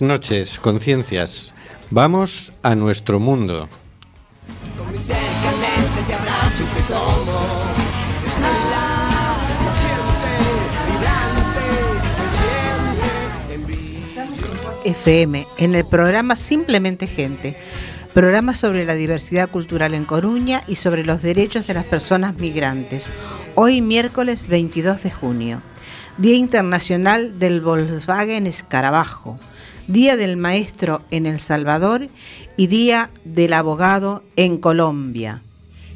Noches, conciencias. Vamos a nuestro mundo. FM en el programa Simplemente Gente, programa sobre la diversidad cultural en Coruña y sobre los derechos de las personas migrantes. Hoy miércoles 22 de junio, Día Internacional del Volkswagen Escarabajo, Día del Maestro en El Salvador y Día del Abogado en Colombia.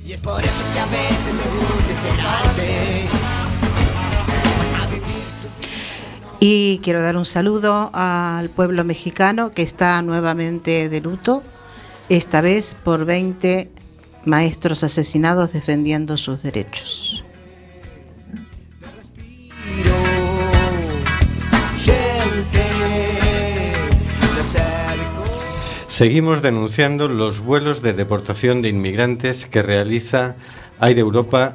Y es por eso que a veces me gusta esperarte. Y quiero dar un saludo al pueblo mexicano que está nuevamente de luto, esta vez por 20 maestros asesinados defendiendo sus derechos. Seguimos denunciando los vuelos de deportación de inmigrantes que realiza Aire Europa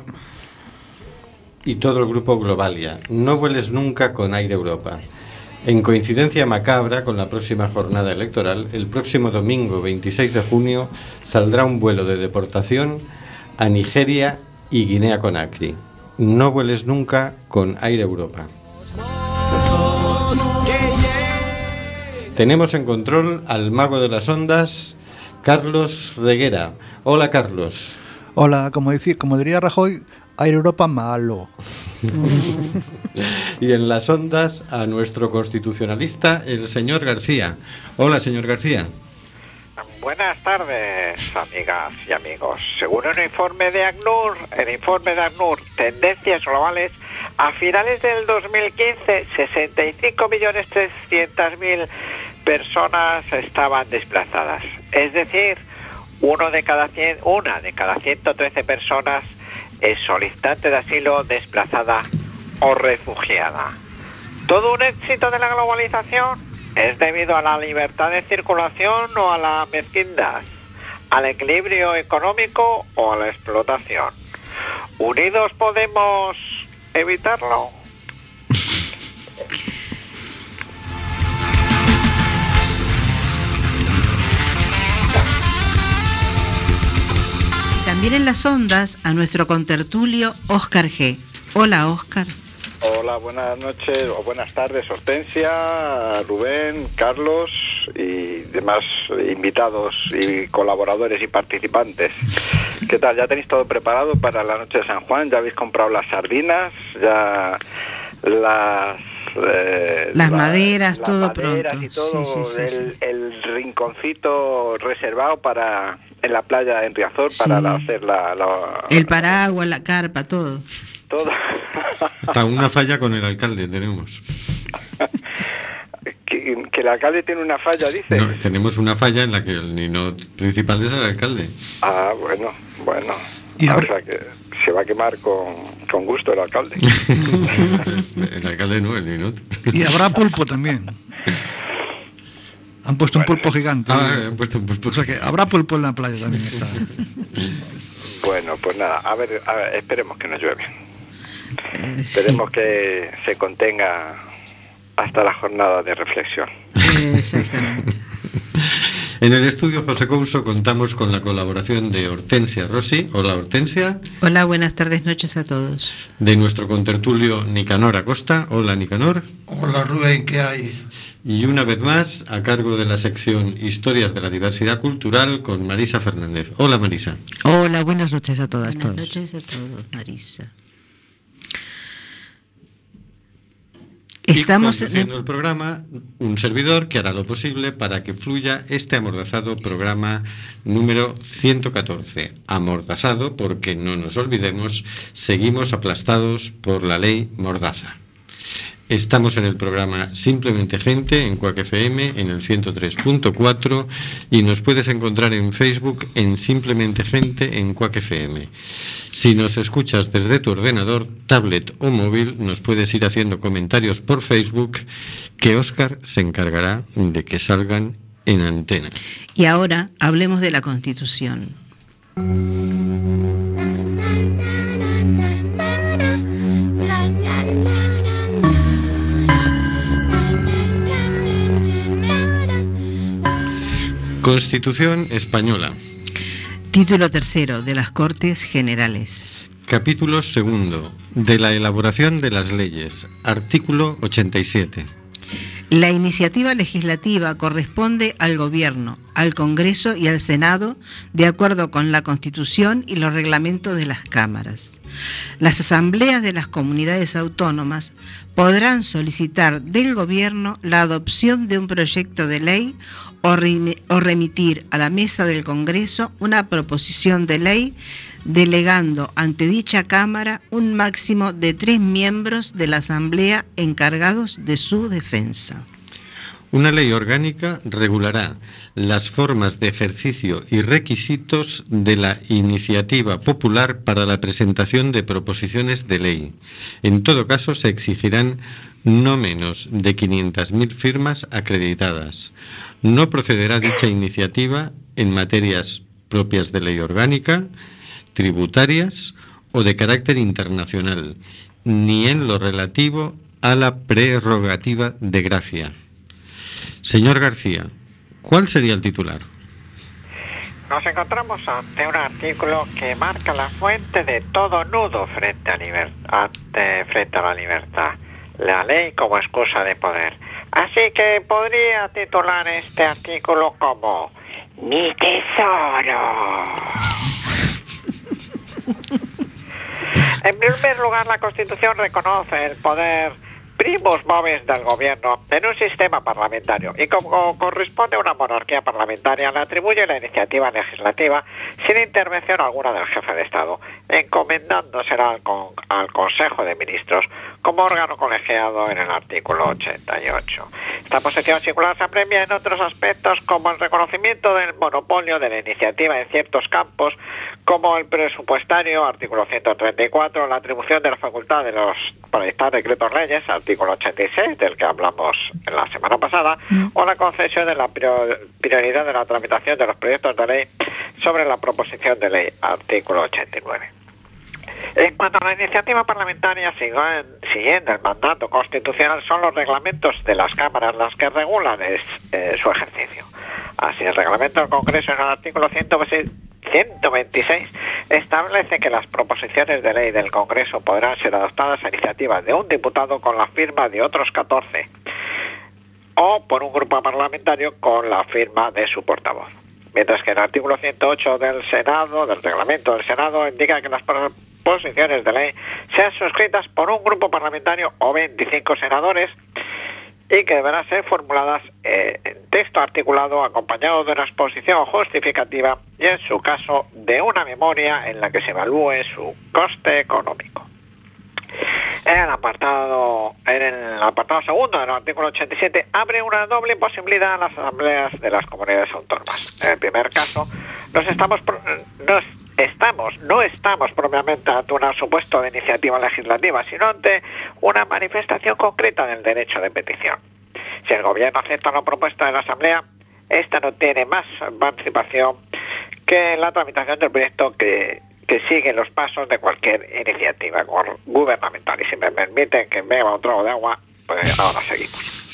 y todo el grupo Globalia. No vueles nunca con Aire Europa. En coincidencia macabra con la próxima jornada electoral, el próximo domingo 26 de junio saldrá un vuelo de deportación a Nigeria y Guinea Conakry. No vueles nunca con Aire Europa. Tenemos en control al mago de las ondas, Carlos Reguera. Hola Carlos. Hola, como, decir, como diría Rajoy, Air Europa malo. Y en las ondas a nuestro constitucionalista, el señor García. Hola señor García. Buenas tardes, amigas y amigos. Según un informe de ACNUR, el informe de ACNUR, Tendencias Globales, a finales del 2015, 65.300.000 personas estaban desplazadas. Es decir, uno de cada 100, una de cada 113 personas es solicitante de asilo, desplazada o refugiada. ¿Todo un éxito de la globalización? ¿Es debido a la libertad de circulación o a la mezquindad? ¿Al equilibrio económico o a la explotación? ¿Unidos podemos evitarlo? También en las ondas a nuestro contertulio Oscar G. Hola Oscar. Hola, buenas noches o buenas tardes, Hortensia, Rubén, Carlos y demás invitados y colaboradores y participantes. ¿Qué tal? ¿Ya tenéis todo preparado para la noche de San Juan? ¿Ya habéis comprado las sardinas? ¿Ya las... eh, Las la- maderas, las todo maderas pronto. y todo, Sí, sí, sí, el, sí. el rinconcito reservado para en la playa en Riazor para Sí. hacer la, la- El paraguas, la carpa, todo. todo. Hasta una falla con el alcalde tenemos. que, que el alcalde tiene una falla, dice. No, tenemos una falla en la que el nino principal es el alcalde. Ah, bueno, bueno. Y Ah, O sea que se va a quemar con, con gusto el alcalde. el alcalde no, el ninot. Y habrá pulpo también. Han puesto un pulpo gigante. Ah, han puesto un pulpo. O sea que habrá pulpo en la playa también. está. bueno, pues nada, a ver, a ver, esperemos que no llueve. Eh, sí, Esperemos que se contenga hasta la jornada de reflexión. eh, exactamente. En el estudio José Couso contamos con la colaboración de Hortensia Rossi. Hola Hortensia. Hola, buenas tardes, noches a todos. De nuestro contertulio Nicanor Acosta. Hola Nicanor. Hola Rubén, ¿qué hay? Y una vez más, a cargo de la sección Historias de la Diversidad Cultural con Marisa Fernández. Hola Marisa. Hola, buenas noches a todas, Buenas todos. noches a todos, Marisa. Estamos en el programa, un servidor que hará lo posible para que fluya este amordazado programa número 114. Amordazado porque, no nos olvidemos, seguimos aplastados por la ley Mordaza. Estamos en el programa Simplemente Gente en Cuac FM en el 103.4 y nos puedes encontrar en Facebook en Simplemente Gente en Cuac FM. Si nos escuchas desde tu ordenador, tablet o móvil, nos puedes ir haciendo comentarios por Facebook que Óscar se encargará de que salgan en antena. Y ahora hablemos de la Constitución. Constitución española. Título tercero de las Cortes Generales. Capítulo segundo. De la elaboración de las leyes. Artículo 87. La iniciativa legislativa corresponde al Gobierno, al Congreso y al Senado, de acuerdo con la Constitución y los reglamentos de las cámaras. Las asambleas de las comunidades autónomas podrán solicitar del Gobierno la adopción de un proyecto de ley o, remi- o remitir a la mesa del Congreso una proposición de ley delegando ante dicha Cámara un máximo de tres miembros de la Asamblea encargados de su defensa. Una ley orgánica regulará las formas de ejercicio y requisitos de la iniciativa popular para la presentación de proposiciones de ley. En todo caso, se exigirán no menos de 500.000 firmas acreditadas. No procederá dicha iniciativa en materias propias de ley orgánica, tributarias o de carácter internacional, ni en lo relativo a la prerrogativa de gracia. Señor García, ¿cuál sería el titular? Nos encontramos ante un artículo que marca la fuente de todo nudo frente a, frente a la libertad, la ley como excusa de poder. Así que podría titular este artículo como Mi tesoro. En primer lugar, la Constitución reconoce el poder primus moves del gobierno en un sistema parlamentario y como corresponde a una monarquía parlamentaria le atribuye la iniciativa legislativa sin intervención alguna del jefe de Estado, encomendándosela al, al Consejo de Ministros como órgano colegiado en el artículo 88. Esta posición singular se apremia en otros aspectos como el reconocimiento del monopolio de la iniciativa en ciertos campos como el presupuestario, artículo 134, la atribución de la facultad de los para dictar decretos leyes, artículo 86, del que hablamos en la semana pasada, o la concesión de la prior- prioridad de la tramitación de los proyectos de ley sobre la proposición de ley, artículo 89. En cuanto a la iniciativa parlamentaria, siguiendo el mandato constitucional, son los reglamentos de las cámaras las que regulan es- eh, su ejercicio. Así, el reglamento del Congreso en el artículo 126 126 establece que las proposiciones de ley del Congreso podrán ser adoptadas a iniciativa de un diputado con la firma de otros 14 o por un grupo parlamentario con la firma de su portavoz. Mientras que el artículo 108 del Senado, del reglamento del Senado, indica que las proposiciones de ley sean suscritas por un grupo parlamentario o 25 senadores y que deberán ser formuladas eh, en texto articulado acompañado de una exposición justificativa y en su caso de una memoria en la que se evalúe su coste económico. En el apartado, segundo del artículo 87 abre una doble posibilidad a las asambleas de las comunidades autónomas. En el primer caso, nos estamos, nos estamos, no estamos propiamente ante un supuesto de iniciativa legislativa, sino ante una manifestación concreta del derecho de petición. Si el gobierno acepta la propuesta de la asamblea, esta no tiene más participación que la tramitación del proyecto que, que sigue los pasos de cualquier iniciativa gubernamental. Y si me permiten que beba un trago de agua, pues ahora seguimos.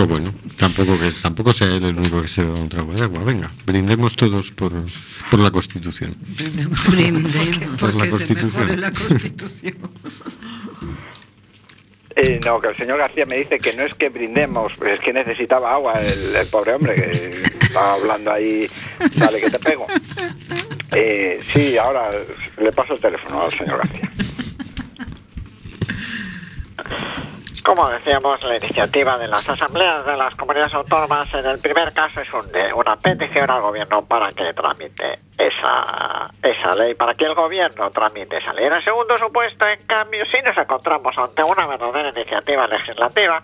Pues bueno, tampoco que tampoco sea él el único que se beba un trago de agua. Venga, brindemos todos por, por la Constitución. Brindemos Por la Constitución. mejore la Constitución. Eh, no, que el señor García me dice que no es que brindemos, es que necesitaba agua el, el pobre hombre que estaba hablando ahí, sale que te pego. Eh, sí, ahora le paso el teléfono al señor García. Como decíamos, la iniciativa de las asambleas de las comunidades autónomas en el primer caso es un- una petición al gobierno para que tramite esa, esa ley, para que el gobierno tramite esa ley. En el segundo supuesto, en cambio, sí nos encontramos ante una verdadera iniciativa legislativa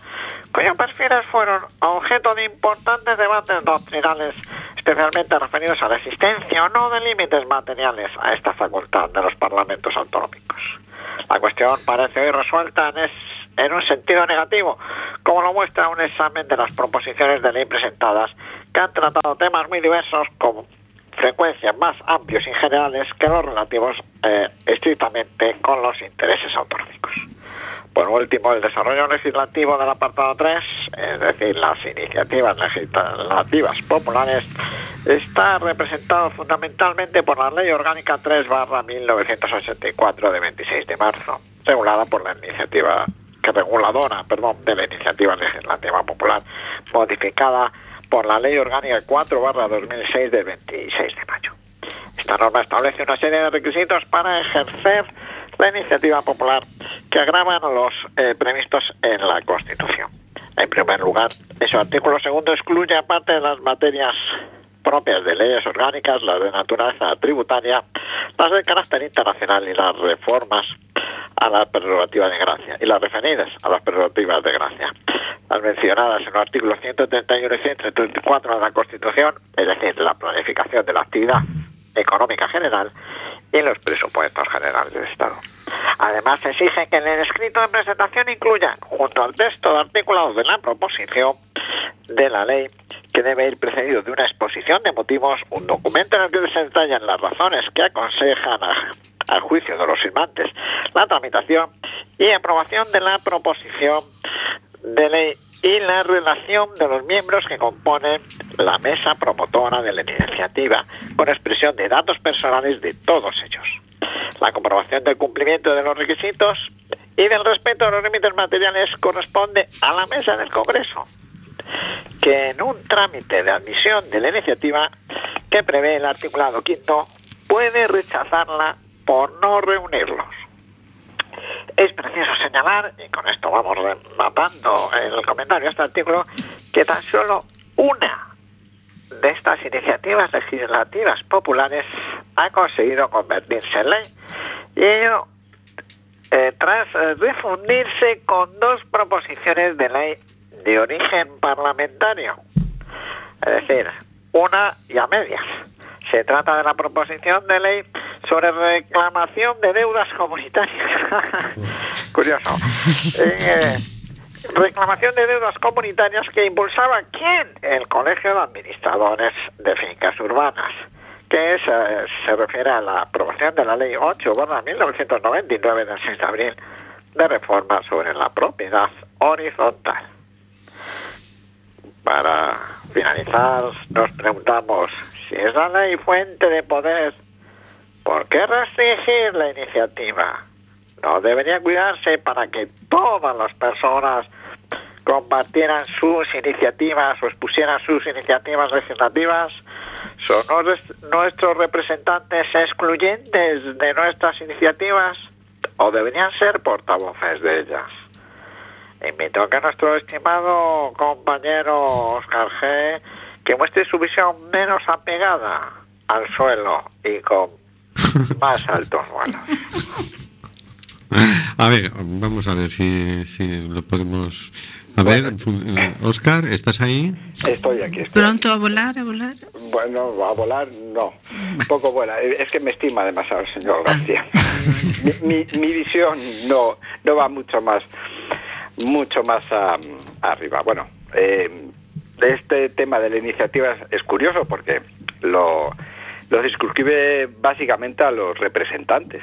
cuyos perfiles fueron objeto de importantes debates doctrinales, especialmente referidos a la existencia o no de límites materiales a esta facultad de los parlamentos autonómicos. La cuestión parece hoy resuelta en, es- en un sentido negativo, como lo muestra un examen de las proposiciones de ley presentadas, que han tratado temas muy diversos con frecuencias más amplios y generales que los relativos eh, estrictamente con los intereses autonómicos. Por último, el desarrollo legislativo del apartado 3 es decir, las iniciativas legislativas populares, está representado fundamentalmente por la Ley Orgánica 3 1984 de 26 de marzo, regulada por la iniciativa reguladora, perdón, de la iniciativa legislativa popular, modificada por la Ley Orgánica 4 2006 de 26 de mayo. Esta norma establece una serie de requisitos para ejercer la iniciativa popular que agravan los eh, previstos en la Constitución. En primer lugar, ese artículo segundo excluye, aparte de las materias propias de leyes orgánicas, las de naturaleza tributaria, las de carácter internacional y las reformas a la prerrogativa de gracia y las referidas a las prerrogativas de gracia. Las mencionadas en los artículos 131 y 134 de la Constitución, es decir, la planificación de la actividad económica general y los presupuestos generales del Estado. Además, exige que en el escrito de presentación incluya, junto al texto de articulados de la proposición de la ley, que debe ir precedido de una exposición de motivos, un documento en el que se detallan las razones que aconsejan al juicio de los firmantes la tramitación y aprobación de la proposición de ley y la relación de los miembros que componen la mesa promotora de la iniciativa, con expresión de datos personales de todos ellos. La comprobación del cumplimiento de los requisitos y del respeto a los límites materiales corresponde a la mesa del Congreso, que en un trámite de admisión de la iniciativa que prevé el articulado quinto puede rechazarla por no reunirlos. Es preciso señalar, y con esto vamos rematando el comentario a este artículo, que tan solo una de estas iniciativas legislativas populares ha conseguido convertirse en ley y ello eh, tras eh, con dos proposiciones de ley de origen parlamentario, es decir, una y a medias. Se trata de la proposición de ley sobre reclamación de deudas comunitarias. Curioso. Eh, reclamación de deudas comunitarias que impulsaba quién? El Colegio de Administradores de Fincas Urbanas, que se refiere a la aprobación de la Ley 8 1999 del 6 de abril de reforma sobre la propiedad horizontal. Para finalizar, nos preguntamos si es la ley fuente de poder ¿Por qué restringir la iniciativa? No debería cuidarse para que todas las personas compartieran sus iniciativas o expusieran sus iniciativas legislativas. ¿Son nuestros representantes excluyentes de nuestras iniciativas o deberían ser portavoces de ellas? Invito a que nuestro estimado compañero Oscar G. que muestre su visión menos apegada al suelo y con más altos A ver, vamos a ver si, si lo podemos... A ver, Oscar, ¿estás ahí? Estoy aquí. ¿Pronto a volar, a volar? Bueno, a volar no. Un poco vuela. Es que me estima demasiado el señor ah. García. mi, visión no, no va mucho más, mucho más arriba. Bueno, eh, este tema de la iniciativa es curioso porque lo lo circunscribe básicamente a los representantes.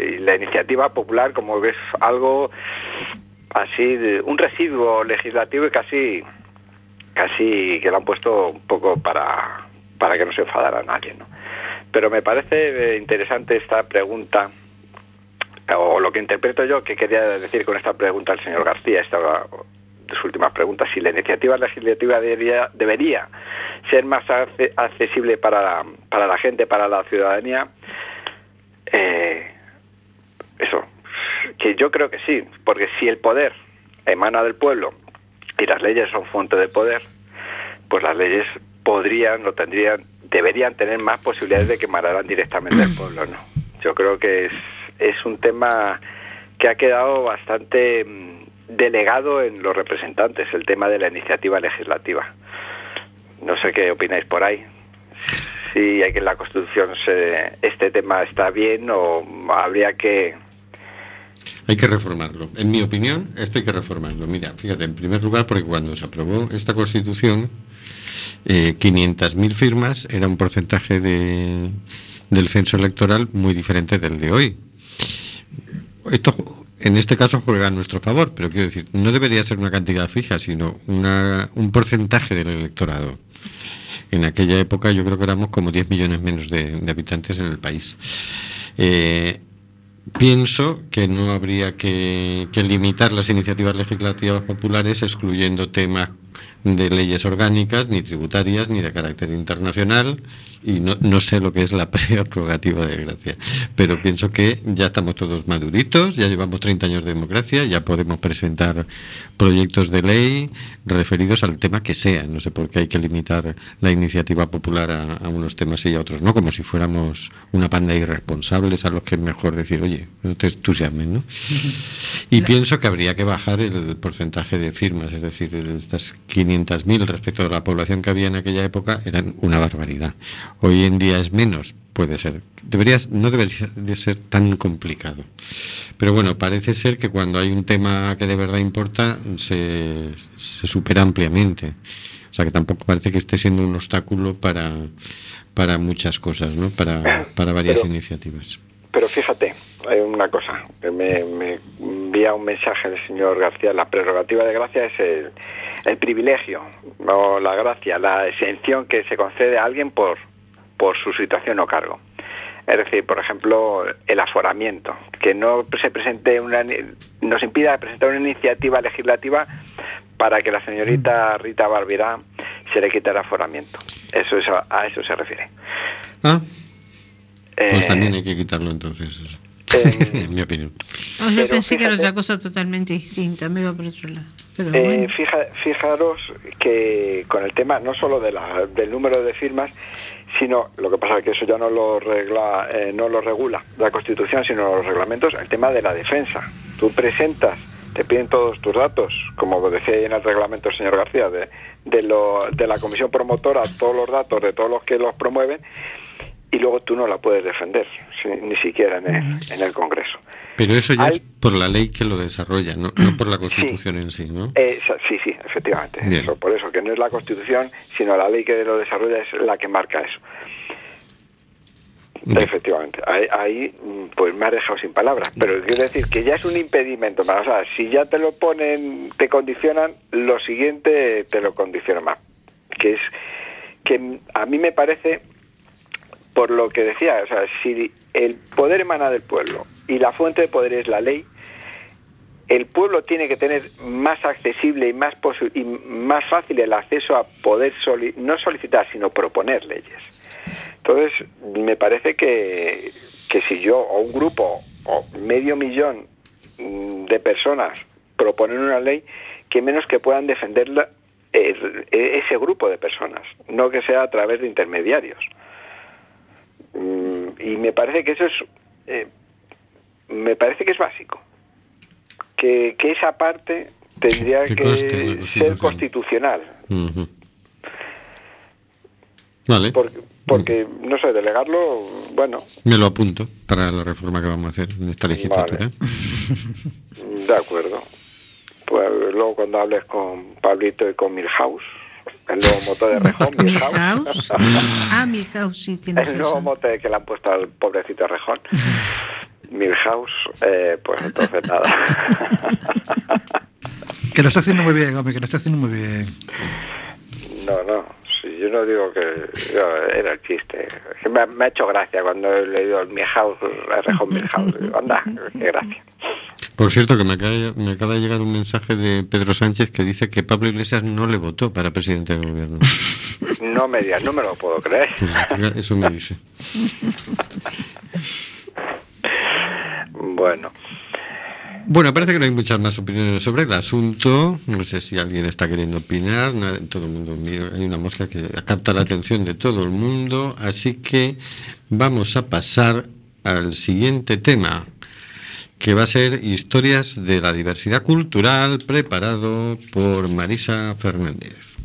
Y la iniciativa popular como es algo así, un residuo legislativo y casi, casi que lo han puesto un poco para, para que no se enfadara nadie. ¿no? Pero me parece interesante esta pregunta, o lo que interpreto yo que quería decir con esta pregunta el señor García, esta sus últimas preguntas, si la iniciativa legislativa debería, debería ser más accesible para la, para la gente, para la ciudadanía, eh, eso, que yo creo que sí, porque si el poder emana del pueblo y las leyes son fuente de poder, pues las leyes podrían o tendrían, deberían tener más posibilidades de que emanaran directamente del pueblo, ¿no? Yo creo que es, es un tema que ha quedado bastante delegado en los representantes, el tema de la iniciativa legislativa. No sé qué opináis por ahí. Si hay que en la Constitución este tema está bien o habría que... Hay que reformarlo. En mi opinión, esto hay que reformarlo. Mira, fíjate, en primer lugar, porque cuando se aprobó esta Constitución, eh, 500.000 firmas era un porcentaje de, del censo electoral muy diferente del de hoy. Esto en este caso juega a nuestro favor, pero quiero decir, no debería ser una cantidad fija, sino una, un porcentaje del electorado. En aquella época yo creo que éramos como 10 millones menos de, habitantes en el país. Eh, pienso que no habría que limitar las iniciativas legislativas populares excluyendo temas de leyes orgánicas, ni tributarias, ni de carácter internacional, y no, no sé lo que es la prerrogativa de gracia. Pero pienso que ya estamos todos maduritos, ya llevamos 30 años de democracia, ya podemos presentar proyectos de ley referidos al tema que sea. No sé por qué hay que limitar la iniciativa popular a, a unos temas y a otros, ¿no? Como si fuéramos una panda de irresponsables a los que es mejor decir, oye, no te entusiasmes, ¿no? Y pienso que habría que bajar el porcentaje de firmas, es decir, estas 500.000 respecto a la población que había en aquella época eran una barbaridad. Hoy en día es menos, puede ser. Debería, no debería de ser tan complicado. Pero bueno, parece ser que cuando hay un tema que de verdad importa, se, se supera ampliamente. O sea que tampoco parece que esté siendo un obstáculo para, para muchas cosas, ¿no? Para, para varias Pero- iniciativas. Pero fíjate, hay una cosa, que me, me envía un mensaje el señor García, la prerrogativa de gracia es el, el privilegio, o la gracia, la exención que se concede a alguien por, por su situación o cargo. Es decir, por ejemplo, el aforamiento, que no se presente una, nos impida presentar una iniciativa legislativa para que la señorita Rita Barberá se le quite el aforamiento. Eso es a, a eso se refiere. Ah, pues Eh, también hay que quitarlo entonces. Eh, en mi opinión. Oh, yo pensé que era otra cosa totalmente distinta, me iba por otro lado. Pero Eh, bueno. fija- fijaros que con el tema no solo de la- del número de firmas, sino lo que pasa es que eso ya no lo regla, eh, no lo regula la Constitución, sino los reglamentos, el tema de la defensa. Tú presentas, te piden todos tus datos, como decía ahí en el reglamento el señor García, de, de, lo- de la comisión promotora, todos los datos de todos los que los promueven, y luego tú no la puedes defender, si- ni siquiera en el, en el Congreso. Pero eso ya Hay- es por la ley que lo desarrolla, no, no por la Constitución en sí, ¿no? Eh, sí, sí, efectivamente. Eso, por eso, que no es la Constitución, sino la ley que lo desarrolla es la que marca eso. Bien. Efectivamente. Ahí, ahí, mm, pues me has dejado sin palabras. Pero quiero decir que ya es un impedimento más. O sea, si ya te lo ponen, te condicionan, lo siguiente te lo condiciona más. Que es que a mí me parece, por lo que decía, o sea, si el poder emana del pueblo y la fuente de poder es la ley, el pueblo tiene que tener más accesible y más, y más fácil el acceso a poder no solicitar, sino proponer leyes. Entonces, me parece que, que si yo o un grupo o medio millón mm, de personas proponen una ley, que menos que puedan defenderla eh, ese grupo de personas, no que sea a través de intermediarios. Y me parece que eso es, eh, me parece que es básico que, que esa parte tendría Que ser constitucional. Vale, Porque, porque, no sé, delegarlo, bueno, me lo apunto para la reforma que vamos a hacer en esta legislatura. de acuerdo. Pues luego cuando hables con Pablito y con Milhouse, el nuevo mote de Rejón, Milhouse. Milhouse, Ah, Milhouse, sí, tiene el nuevo mote que le han puesto al pobrecito Rejón, Milhouse, eh, pues entonces nada. Que lo está haciendo muy bien, hombre, que lo está haciendo muy bien. No, no, si yo no digo que yo- era el chiste. Es que me, ha- me ha hecho gracia cuando he leído el Milhouse, el Rejón Milhouse. Anda, qué gracia. Por cierto, que me acaba, me acaba de llegar un mensaje de Pedro Sánchez que dice que Pablo Iglesias no le votó para presidente del gobierno. No me digas, no me lo puedo creer. Pues eso me dice. Bueno, Bueno, parece que no hay muchas más opiniones sobre el asunto. No sé si alguien está queriendo opinar. Todo el mundo mira. Hay una mosca que capta la atención de todo el mundo. Así que vamos a pasar al siguiente tema, que va a ser historias de la diversidad cultural, preparado por Marisa Fernández.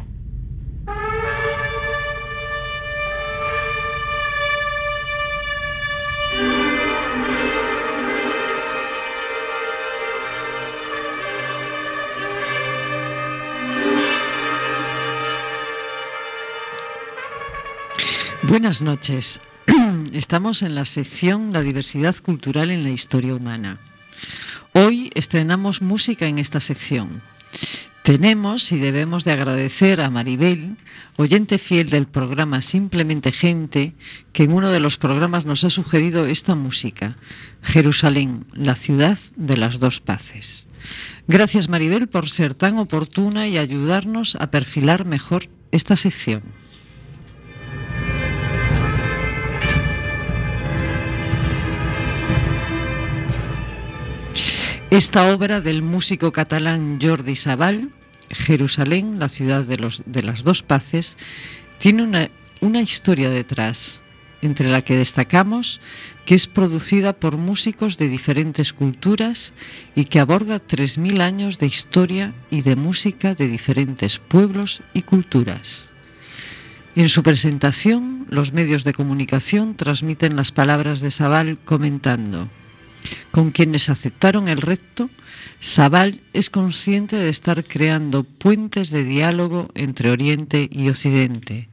Buenas noches. Estamos en la sección La diversidad cultural en la historia humana. Hoy estrenamos música en esta sección. Tenemos y debemos de agradecer a Maribel, oyente fiel del programa Simplemente Gente, que en uno de los programas nos ha sugerido esta música, Jerusalén, la ciudad de las dos paces. Gracias Maribel por ser tan oportuna y ayudarnos a perfilar mejor esta sección. Esta obra del músico catalán Jordi Sabal, Jerusalén, la ciudad de, las dos paces, tiene una, una historia detrás, entre la que destacamos que es producida por músicos de diferentes culturas y que aborda 3.000 años de historia y de música de diferentes pueblos y culturas. En su presentación, los medios de comunicación transmiten las palabras de Sabal comentando con quienes aceptaron el reto, Sabal es consciente de estar creando puentes de diálogo entre Oriente y Occidente,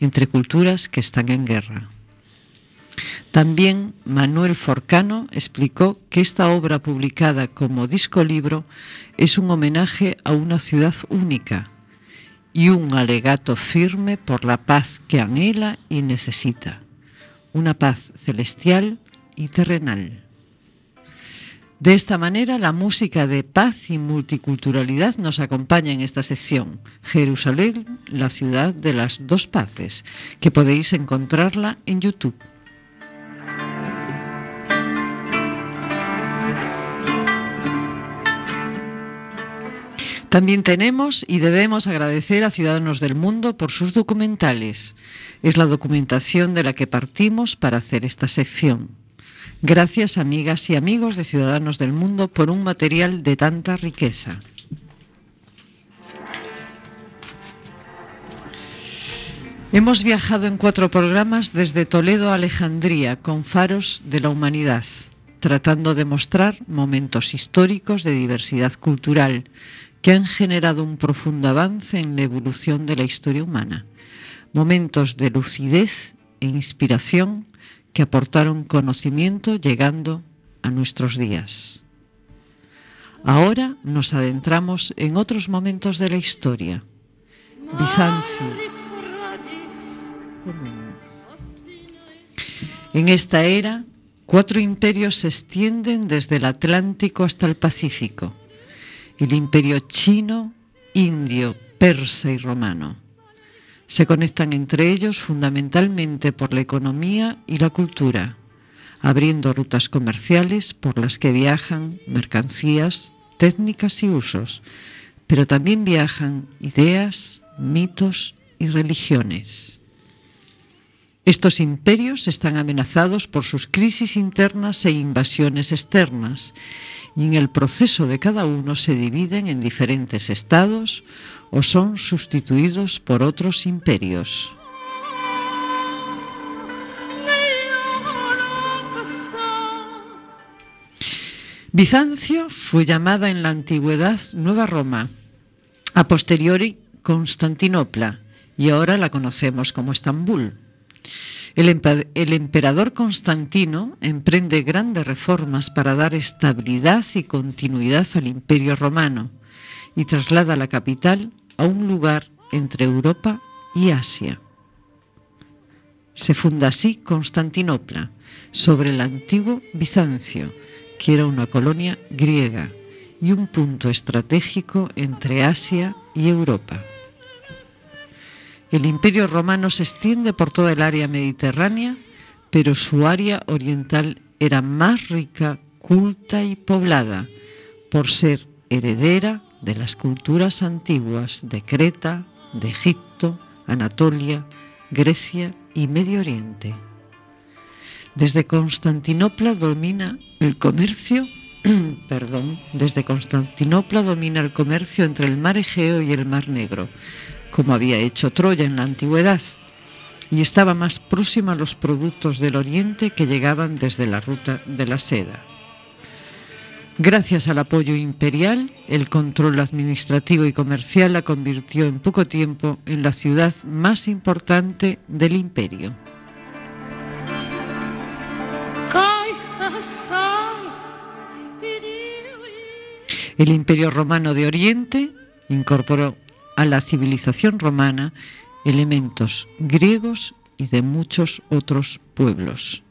entre culturas que están en guerra. También Manuel Forcano explicó que esta obra publicada como disco libro es un homenaje a una ciudad única y un alegato firme por la paz que anhela y necesita, una paz celestial y terrenal. De esta manera, la música de paz y multiculturalidad nos acompaña en esta sección, Jerusalén, la ciudad de las dos paces, que podéis encontrarla en YouTube. También tenemos y debemos agradecer a Ciudadanos del Mundo por sus documentales. Es la documentación de la que partimos para hacer esta sección. Gracias, amigas y amigos de Ciudadanos del Mundo, por un material de tanta riqueza. Hemos viajado en cuatro programas desde Toledo a Alejandría con faros de la humanidad, tratando de mostrar momentos históricos de diversidad cultural que han generado un profundo avance en la evolución de la historia humana, momentos de lucidez e inspiración que aportaron conocimiento llegando a nuestros días. Ahora nos adentramos en otros momentos de la historia. Bizancio. En esta era, cuatro imperios se extienden desde el Atlántico hasta el Pacífico. El imperio chino, indio, persa y romano se conectan entre ellos fundamentalmente por la economía y la cultura, abriendo rutas comerciales por las que viajan mercancías, técnicas y usos, pero también viajan ideas, mitos y religiones. Estos imperios están amenazados por sus crisis internas e invasiones externas, y en el proceso de cada uno se dividen en diferentes estados o son sustituidos por otros imperios. Bizancio fue llamada en la antigüedad Nueva Roma, a posteriori Constantinopla y ahora la conocemos como Estambul. El, emperador Constantino emprende grandes reformas para dar estabilidad y continuidad al imperio romano y traslada la capital a un lugar entre Europa y Asia. Se funda así Constantinopla, sobre el antiguo Bizancio, que era una colonia griega y un punto estratégico entre Asia y Europa. El imperio romano se extiende por toda el área mediterránea, pero su área oriental era más rica, culta y poblada, por ser heredera de las culturas antiguas de Creta, de Egipto, Anatolia, Grecia y Medio Oriente. Desde Constantinopla domina el comercio, perdón, desde Constantinopla domina el comercio entre el mar Egeo y el mar Negro, como había hecho Troya en la antigüedad, y estaba más próxima a los productos del Oriente que llegaban desde la ruta de la seda. Gracias al apoyo imperial, el control administrativo y comercial la convirtió en poco tiempo en la ciudad más importante del imperio. El Imperio Romano de Oriente incorporó a la civilización romana elementos griegos y de muchos otros pueblos.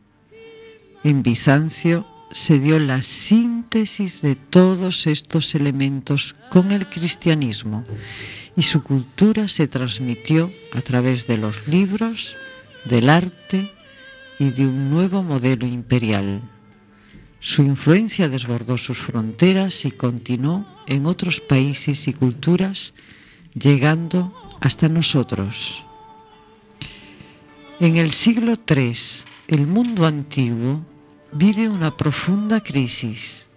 En Bizancio se dio la síntesis de todos estos elementos con el cristianismo y su cultura se transmitió a través de los libros, del arte y de un nuevo modelo imperial. Su influencia desbordó sus fronteras y continuó en otros países y culturas, llegando hasta nosotros. En el siglo III, el mundo antiguo vive una profunda crisis.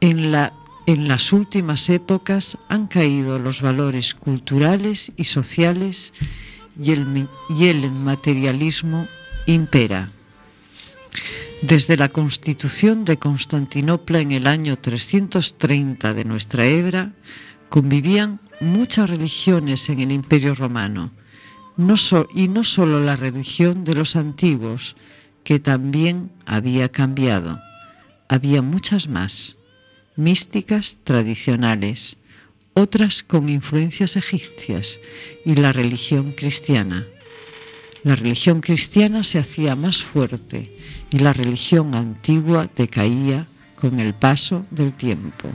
En, la, en las últimas épocas han caído los valores culturales y sociales y el, y el materialismo impera. Desde la constitución de Constantinopla en el año 330 de nuestra era, convivían muchas religiones en el Imperio Romano, y no solo la religión de los antiguos, que también había cambiado. Había muchas más, místicas tradicionales, otras con influencias egipcias y la religión cristiana. La religión cristiana se hacía más fuerte y la religión antigua decaía con el paso del tiempo.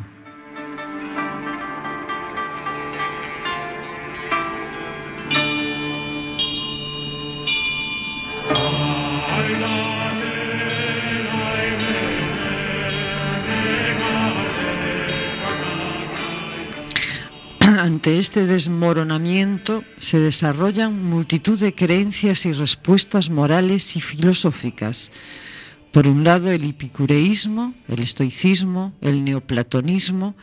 Ante este desmoronamiento se desarrollan multitud de creencias y respuestas morales y filosóficas. Por un lado el epicureísmo, el estoicismo, el neoplatonismo,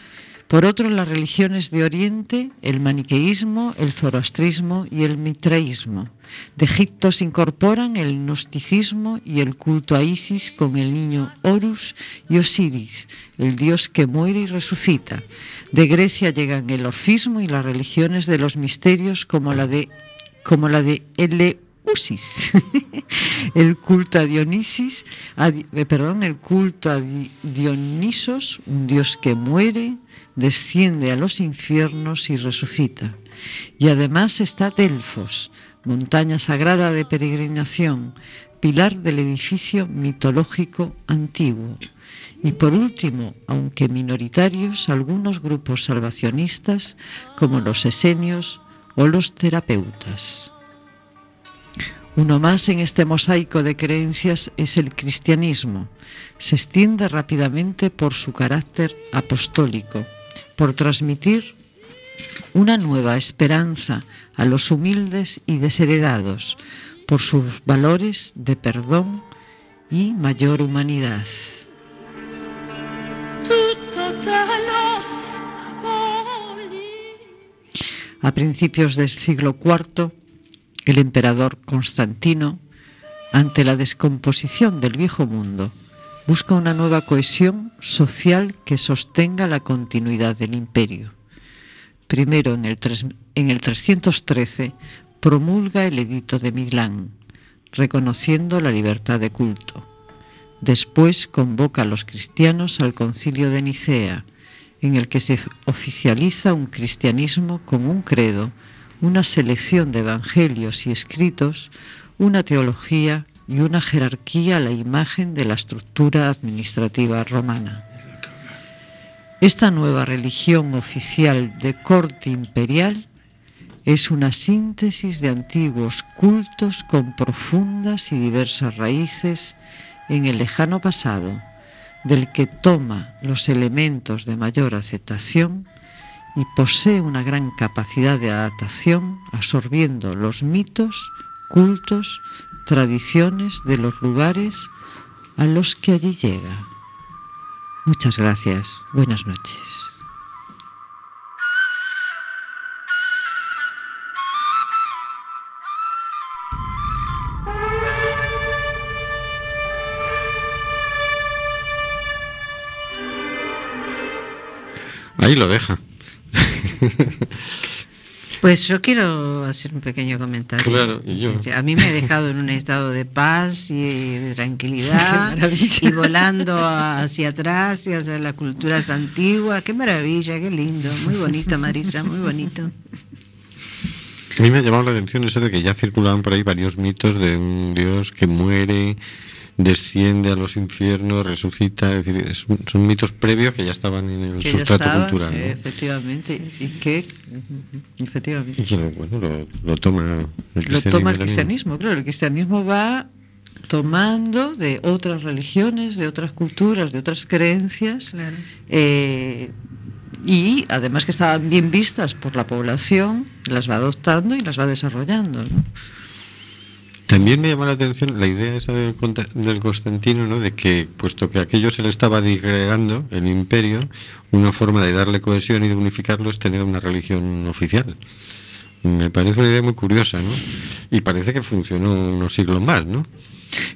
por otro las religiones de Oriente, el maniqueísmo, el zoroastrismo y el mitraísmo. De Egipto se incorporan el gnosticismo y el culto a Isis con el niño Horus y Osiris, el dios que muere y resucita. De Grecia llegan el orfismo y las religiones de los misterios como la de, como la de Eleusis, el culto a Dionisis, eh, perdón, el culto a Dionisos, un dios que muere, desciende a los infiernos y resucita. Y además está Delfos, montaña sagrada de peregrinación, pilar del edificio mitológico antiguo. Y por último, aunque minoritarios, algunos grupos salvacionistas como los esenios o los terapeutas. Uno más en este mosaico de creencias es el cristianismo. Se extiende rápidamente por su carácter apostólico, por transmitir una nueva esperanza a los humildes y desheredados, por sus valores de perdón y mayor humanidad. A principios del siglo IV, el emperador Constantino, ante la descomposición del viejo mundo, busca una nueva cohesión social que sostenga la continuidad del imperio. Primero, en el, en el 313, promulga el Edicto de Milán, reconociendo la libertad de culto. Después convoca a los cristianos al concilio de Nicea, en el que se oficializa un cristianismo con un credo, una selección de evangelios y escritos, una teología y una jerarquía a la imagen de la estructura administrativa romana. Esta nueva religión oficial de corte imperial es una síntesis de antiguos cultos con profundas y diversas raíces en el lejano pasado, del que toma los elementos de mayor aceptación y posee una gran capacidad de adaptación, absorbiendo los mitos, cultos, tradiciones de los lugares a los que allí llega. Muchas gracias. Buenas noches. Ahí lo deja. Pues yo quiero hacer un pequeño comentario. Claro, y yo. Sí, sí, A mí me ha dejado en un estado de paz y de tranquilidad y volando hacia atrás y hacia las culturas antiguas. Qué maravilla, qué lindo. Muy bonito, Marisa, muy bonito. A mí me ha llamado la atención eso de que ya circulaban por ahí varios mitos de un Dios que muere, desciende a los infiernos, resucita. Es decir, son mitos previos que ya estaban en el Que sustrato estaban, cultural. sí, ¿no? efectivamente. Y que, efectivamente. Y que bueno, lo, lo toma el Lo cristianismo. toma el cristianismo, claro. El cristianismo va tomando de otras religiones, de otras culturas, de otras creencias, Claro. eh, y además que estaban bien vistas por la población, las va adoptando y las va desarrollando. ¿no? También me llama la atención la idea esa del, del Constantino, ¿no? de que, puesto que aquello se le estaba disgregando, el imperio, una forma de darle cohesión y de unificarlo es tener una religión oficial. Me parece una idea muy curiosa, ¿no? Y parece que funcionó unos siglos más, ¿no?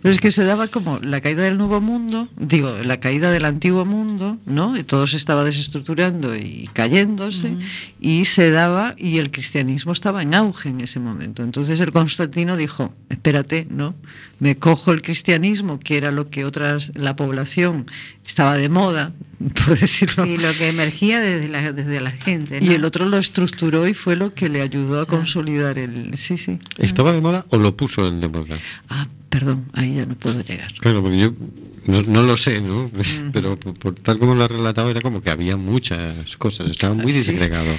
Pero es que se daba como la caída del nuevo mundo, digo, la caída del antiguo mundo, ¿no? Y todo se estaba desestructurando y cayéndose, y se daba, y el cristianismo estaba en auge en ese momento. Entonces el Constantino dijo, espérate, ¿no? Me cojo el cristianismo, que era lo que otras, la población estaba de moda, por decirlo. Sí, lo que emergía desde la, desde la gente. Y ¿no? el otro lo estructuró y fue lo que le ayudó a consolidar el... Sí, sí. ¿Estaba de moda o lo puso él de moda? Ah, perdón, ahí ya no puedo llegar. Claro, porque yo no, no lo sé, ¿no? Pero por, por tal como lo ha relatado era como que había muchas cosas, estaba muy Sí. disgregado.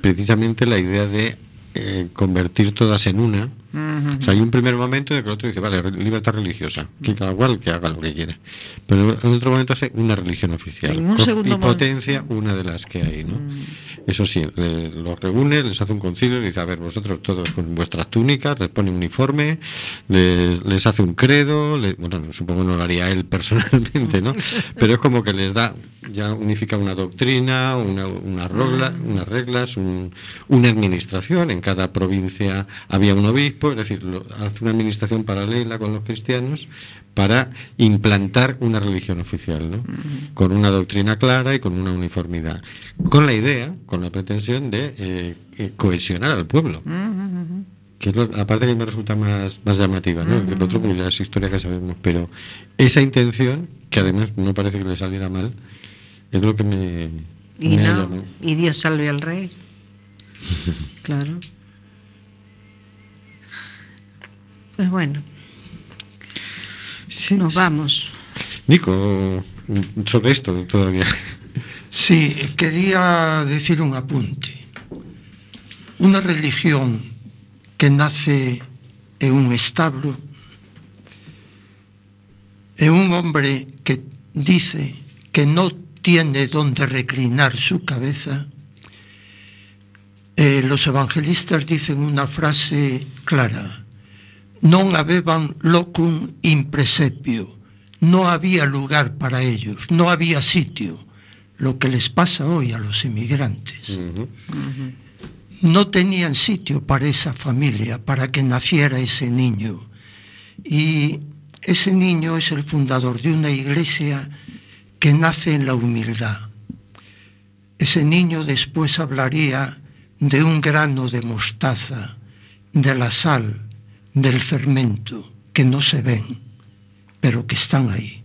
Precisamente la idea de eh, convertir todas en una. O sea, hay un primer momento de que el otro dice, vale, libertad religiosa, que cada cual que haga lo que quiera. Pero en otro momento hace una religión oficial. En un segundo y momento- potencia una de las que hay, ¿no? Eso sí, le- los reúne, les hace un concilio y dice, a ver, vosotros todos con vuestras túnicas, les pone uniforme, les, les hace un credo, le- bueno, no, supongo no lo haría él personalmente, ¿no? Pero es como que les da, ya unifica una doctrina, una, una regla- unas reglas, un- una administración, en cada provincia había un obispo, es decir, lo- hace una administración paralela con los cristianos para implantar una religión oficial, ¿no? Con una doctrina clara y con una uniformidad. Con la idea, con la pretensión de eh, eh, cohesionar al pueblo. Que es lo- la parte que me resulta más, más llamativa, ¿no? Que el otro pues, ya es historia que sabemos, pero esa intención, que además no parece que le saliera mal, es lo que me... Y me no, y Dios salve al rey. Claro. Pues bueno, Sí, nos vamos. Nico, sobre esto todavía. Sí, quería decir un apunte. Una religión que nace en un establo, en un hombre que dice que no tiene donde reclinar su cabeza, eh, los evangelistas dicen una frase clara, non aveban locum no había lugar para ellos, no había sitio, lo que les pasa hoy a los inmigrantes. No tenían sitio para esa familia, para que naciera ese niño. Y ese niño es el fundador de una iglesia que nace en la humildad. Ese niño después hablaría de un grano de mostaza, de la sal, del fermento, que no se ven, pero que están ahí.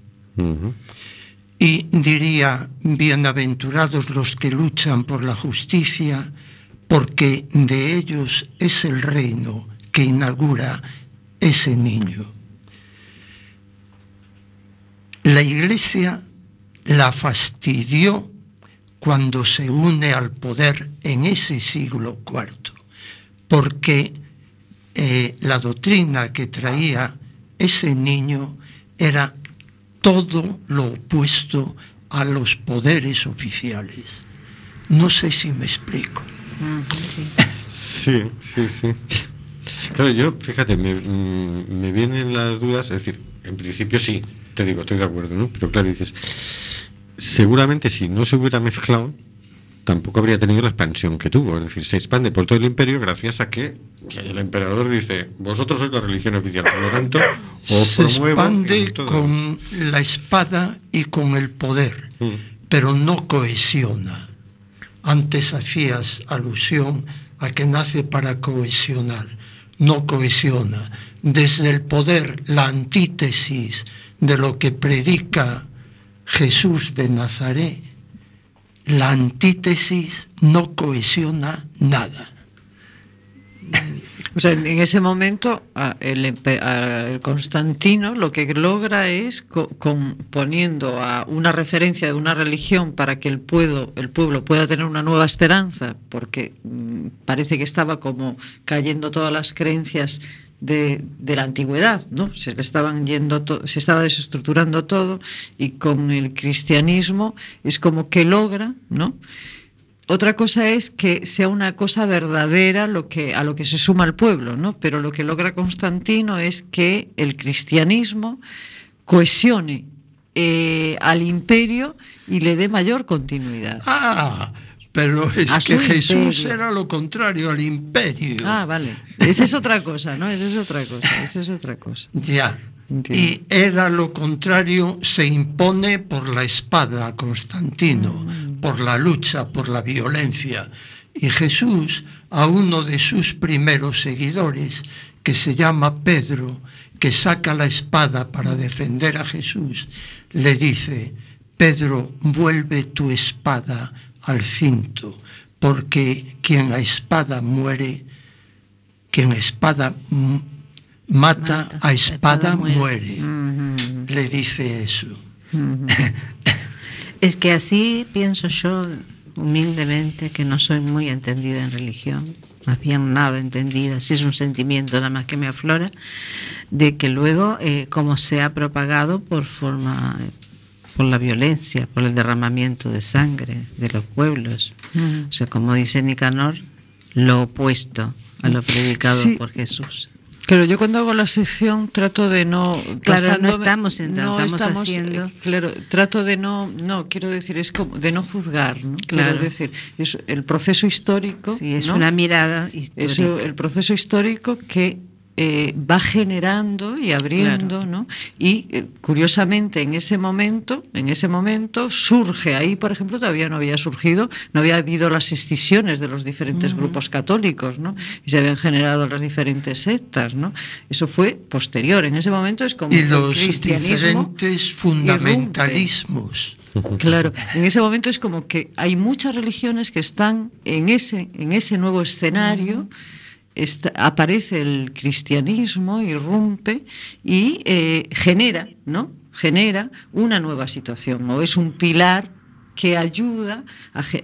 Y diría, bienaventurados los que luchan por la justicia, porque de ellos es el reino que inaugura ese niño. La iglesia la fastidió cuando se une al poder en ese siglo IV, porque eh, la doctrina que traía ese niño era todo lo opuesto a los poderes oficiales. No sé si me explico. Sí, sí, sí. Claro, yo, fíjate, me, mm, me vienen las dudas, es decir, en principio sí, te digo, estoy de acuerdo, ¿no? Pero claro, dices, seguramente si no se hubiera mezclado, tampoco habría tenido la expansión que tuvo. Es decir, se expande por todo el imperio gracias a que, el emperador dice, vosotros sois la religión oficial, por lo tanto, os Se expande en todo". con la espada y con el poder, Mm. pero no cohesiona. Antes hacías alusión a que nace para cohesionar, no cohesiona. Desde el poder, la antítesis de lo que predica Jesús de Nazaret, la antítesis no cohesiona nada. O sea, en ese momento el, Constantino lo que logra es con, poniendo a una referencia de una religión para que el pueblo, el pueblo pueda tener una nueva esperanza, porque mm, parece que estaba como cayendo todas las creencias de, la antigüedad, ¿no? Se estaban yendo se estaba desestructurando todo y con el cristianismo es como que logra, ¿no? Otra cosa es que sea una cosa verdadera lo que, a lo que se suma el pueblo, ¿no? Pero lo que logra Constantino es que el cristianismo cohesione eh, al imperio y le dé mayor continuidad. Ah, pero es que Jesús era lo contrario al imperio. Ah, vale. Esa es otra cosa, ¿no? Esa es otra cosa, esa es otra cosa. Ya. Y era lo contrario, se impone por la espada, Constantino, mm. por la lucha, por la violencia. Y Jesús, a uno de sus primeros seguidores, que se llama Pedro, que saca la espada para defender a Jesús, le dice, Pedro, vuelve tu espada al cinto, porque quien a espada muere, quien a espada mata, a espada, muere. Le dice eso. es que así pienso yo humildemente que no soy muy entendida en religión, más bien nada entendida, si es un sentimiento nada más que me aflora, de que luego eh, como se ha propagado por forma por la violencia, por el derramamiento de sangre de los pueblos. O sea, como dice Nicanor, lo opuesto a lo predicado por Jesús. Claro, yo cuando hago la sección trato de no. Claro, no estamos entrando, estamos, haciendo. Eh, claro, trato de no, no, quiero decir, es como de no juzgar, ¿no? Claro. Quiero decir, es el proceso histórico. Sí, es una mirada histórica. Es el proceso histórico que eh, va generando y abriendo, ¿no? Y eh, curiosamente en ese momento, en ese momento surge ahí, por ejemplo, todavía no había surgido, no había habido las escisiones de los diferentes grupos católicos, ¿no? Y se habían generado las diferentes sectas, ¿no? Eso fue posterior. En ese momento es como y los diferentes fundamentalismos. Claro, en ese momento es como que hay muchas religiones que están en ese en ese nuevo escenario aparece el cristianismo, irrumpe y eh, genera, ¿no? Genera una nueva situación, o es un pilar que ayuda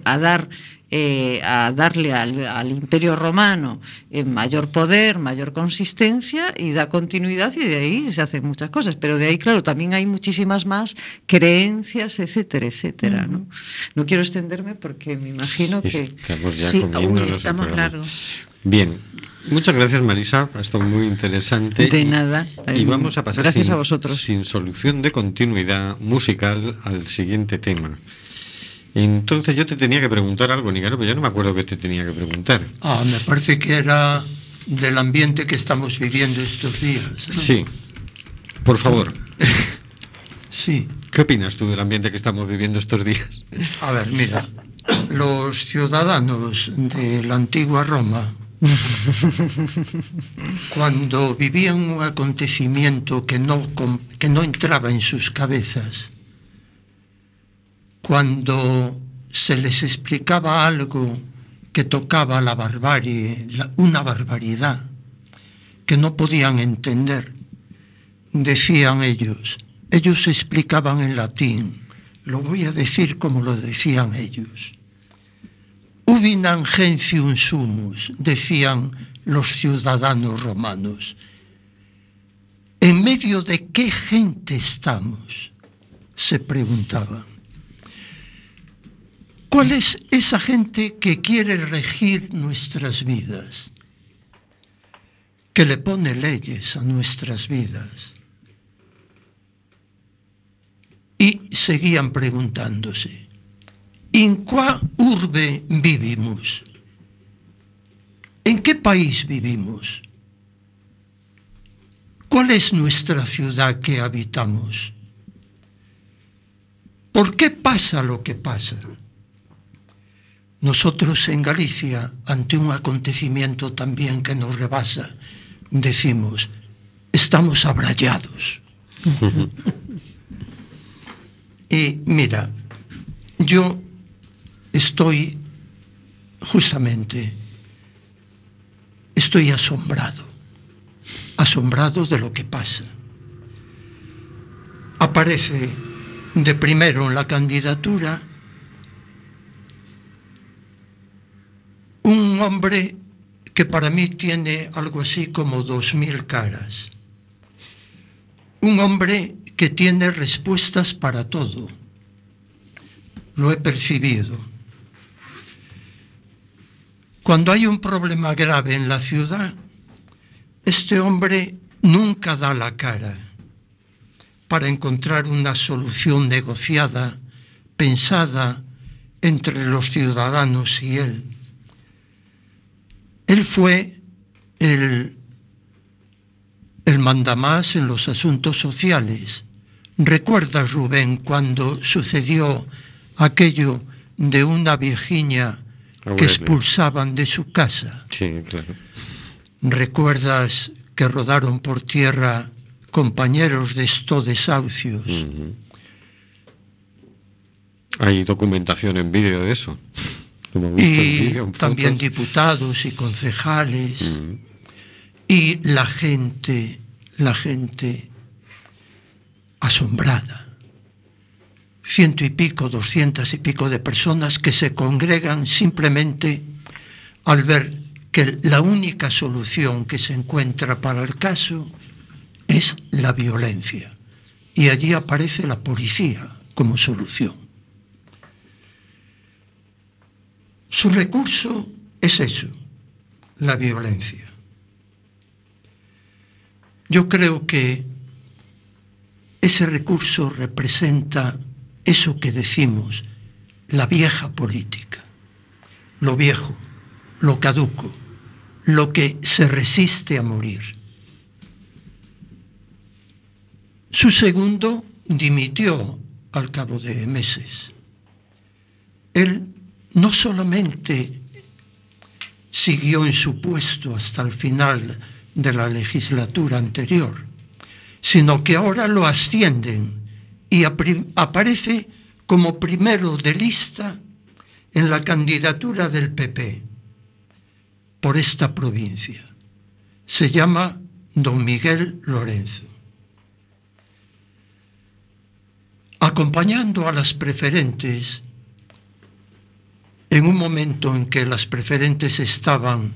a, dar eh, a darle al, imperio romano eh, mayor poder, mayor consistencia y da continuidad y de ahí se hacen muchas cosas. Pero de ahí, claro, también hay muchísimas más creencias, etcétera, etcétera. ¿no? no quiero extenderme porque me imagino que... Estamos ya sí, estamos largos. Bien, muchas gracias Marisa, ha estado muy interesante. De nada. Y vamos a pasar gracias sin, a vosotros. sin solución de continuidad musical al siguiente tema. Entonces yo te tenía que preguntar algo, Nicaro, pero yo no me acuerdo que te tenía que preguntar. Ah, me parece que era del ambiente que estamos viviendo estos días. Sí, por favor. Sí. ¿Qué opinas tú del ambiente que estamos viviendo estos días? A ver, mira, los ciudadanos de la antigua Roma cuando vivían un acontecimiento que no, que no entraba en sus cabezas, cuando se les explicaba algo que tocaba la barbarie, una barbaridad que no podían entender, decían ellos, ellos explicaban en latín, lo voy a decir como lo decían ellos Ubinam gentium sumus, decían los ciudadanos romanos. ¿En medio de qué gente estamos? se preguntaban. ¿Cuál es esa gente que quiere regir nuestras vidas? Que le pone leyes a nuestras vidas. Y seguían preguntándose, ¿En qué urbe vivimos? ¿En qué país vivimos? ¿Cuál es nuestra ciudad que habitamos? ¿Por qué pasa lo que pasa? Nosotros en Galicia, ante un acontecimiento también que nos rebasa, decimos, estamos abrayados. y mira, yo estoy justamente, estoy asombrado, asombrado de lo que pasa. Aparece de primero en la candidatura un hombre que para mí tiene algo así como dos mil caras. Un hombre que tiene respuestas para todo. Lo he percibido. Cuando hay un problema grave en la ciudad, este hombre nunca da la cara para encontrar una solución negociada, pensada entre los ciudadanos y él. Él fue el, el mandamás en los asuntos sociales. ¿Recuerdas, Rubén, cuando sucedió aquello de una que expulsaban de su casa? Sí, claro. ¿Recuerdas que rodaron por tierra compañeros de estos desahucios? Uh -huh. Hay documentación en vídeo de eso. y también diputados y concejales y la gente, la gente asombrada. Ciento y pico, doscientas y pico de personas que se congregan simplemente al ver que la única solución que se encuentra para el caso es la violencia. Y allí aparece la policía como solución. Su recurso es eso, la violencia. Yo creo que ese recurso representa eso que decimos, la vieja política, lo viejo, lo caduco, lo que se resiste a morir. Su segundo dimitió al cabo de meses. Él no solamente siguió en su puesto hasta el final de la legislatura anterior, sino que ahora lo ascienden y aparece como primero de lista en la candidatura del PP por esta provincia. Se llama don Miguel Lorenzo. Acompañando a las preferentes, en un momento en que las preferentes estaban,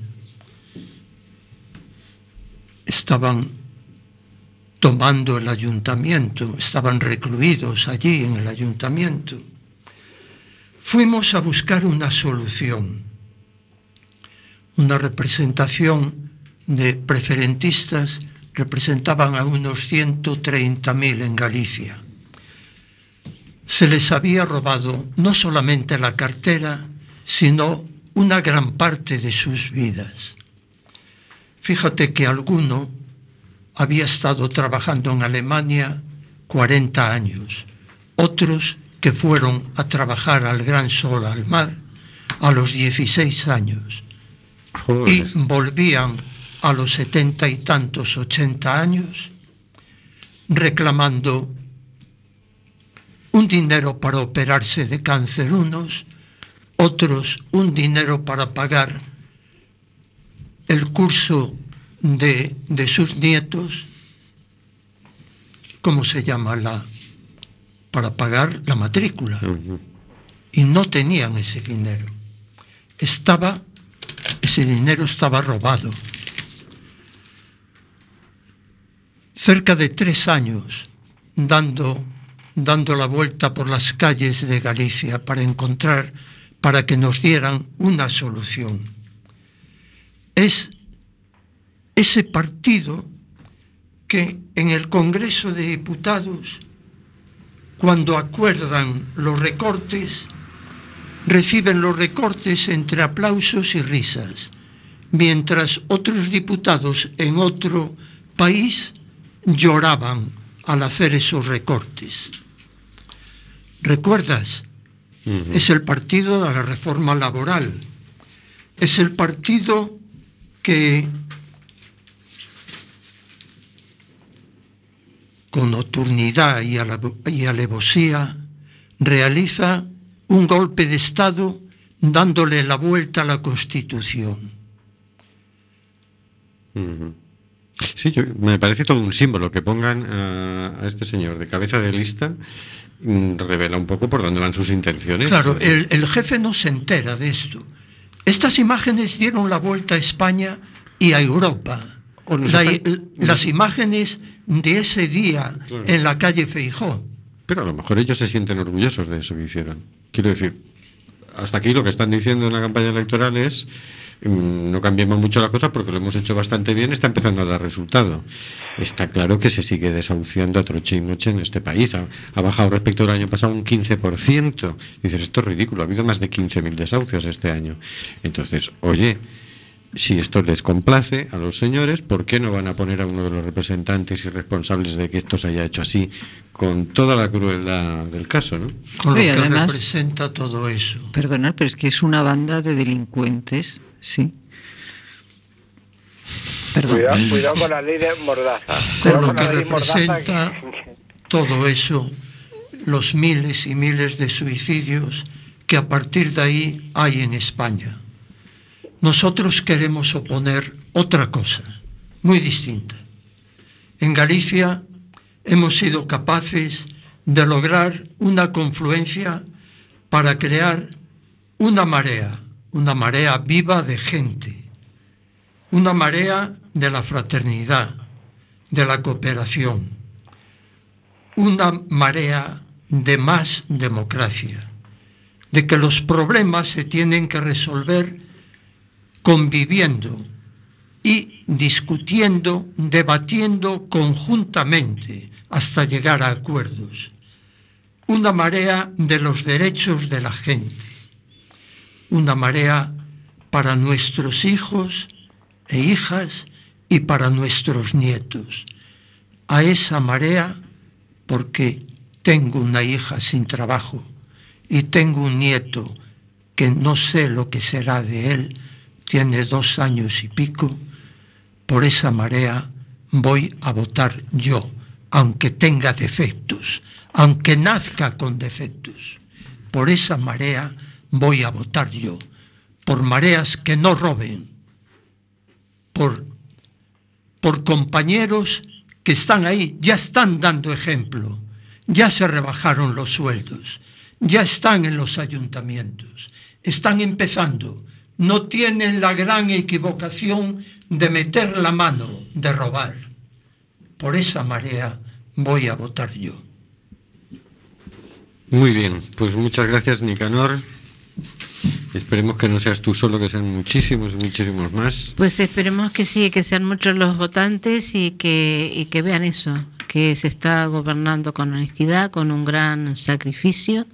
estaban tomando el ayuntamiento, estaban recluidos allí en el ayuntamiento, fuimos a buscar una solución, una representación de preferentistas, representaban a unos 130.000 en Galicia. Se les había robado no solamente la cartera, sino una gran parte de sus vidas. Fíjate que alguno había estado trabajando en Alemania 40 años, otros que fueron a trabajar al gran sol, al mar, a los 16 años Joder. y volvían a los setenta y tantos, 80 años, reclamando un dinero para operarse de cáncer unos, otros un dinero para pagar el curso de, de sus nietos, ¿cómo se llama? La, para pagar la matrícula. Uh -huh. Y no tenían ese dinero. Estaba, ese dinero estaba robado. Cerca de tres años dando, dando la vuelta por las calles de Galicia para encontrar para que nos dieran una solución. Es ese partido que en el Congreso de Diputados, cuando acuerdan los recortes, reciben los recortes entre aplausos y risas, mientras otros diputados en otro país lloraban al hacer esos recortes. ¿Recuerdas. Es el partido de la reforma laboral. Es el partido que con nocturnidad y, ale- y alevosía realiza un golpe de Estado dándole la vuelta a la Constitución. Sí, yo- me parece todo un símbolo que pongan a, a este señor de cabeza de lista. mm, Revela un poco por dónde van sus intenciones. Claro, el, el jefe no se entera de esto. Estas imágenes dieron la vuelta a España y a Europa. La- las imágenes de ese día Claro. en la calle Feijó. Pero a lo mejor ellos se sienten orgullosos de eso que hicieron. Quiero decir, hasta aquí lo que están diciendo en la campaña electoral es mm, no cambiemos mucho la cosa porque lo hemos hecho bastante bien, está empezando a dar resultado. Está claro que se sigue desahuciando a troche y moche en este país. Ha, ha bajado respecto al año pasado un 15%. Dices, esto es ridículo, ha habido más de 15.000 desahucios este año. Entonces, oye, si esto les complace a los señores, ¿por qué no van a poner a uno de los representantes y responsables de que esto se haya hecho así, con toda la crueldad del caso, ¿no? Con lo Y que además- representa todo eso. Perdonad, pero es que es una banda de delincuentes, sí. Perdón. Cuidado, cuidado con la ley de Mordaza. Con lo que representa que- todo eso, los miles y miles de suicidios que a partir de ahí hay en España. Nosotros queremos oponer otra cosa, muy distinta. En Galicia hemos sido capaces de lograr una confluencia para crear una marea, una marea viva de gente, una marea de la fraternidad, de la cooperación, una marea de más democracia, de que los problemas se tienen que resolver conviviendo y discutiendo, debatiendo conjuntamente hasta llegar a acuerdos. Una marea de los derechos de la gente, una marea para nuestros hijos e hijas y para nuestros nietos. A esa marea porque tengo una hija sin trabajo y tengo un nieto que no sé lo que será de él, tiene dos años y pico, por esa marea voy a votar yo, aunque tenga defectos, aunque nazca con defectos. Por esa marea voy a votar yo, por mareas que no roben, por, por compañeros que están ahí, ya están dando ejemplo, ya se rebajaron los sueldos, ya están en los ayuntamientos, están empezando, no tienen la gran equivocación de meter la mano, de robar. Por esa marea voy a votar yo. Muy bien, pues muchas gracias, Nicanor. Esperemos que no seas tú solo, que sean muchísimos, muchísimos más. Pues esperemos que sí, que sean muchos los votantes y que, y que vean eso, que se está gobernando con honestidad, con un gran sacrificio,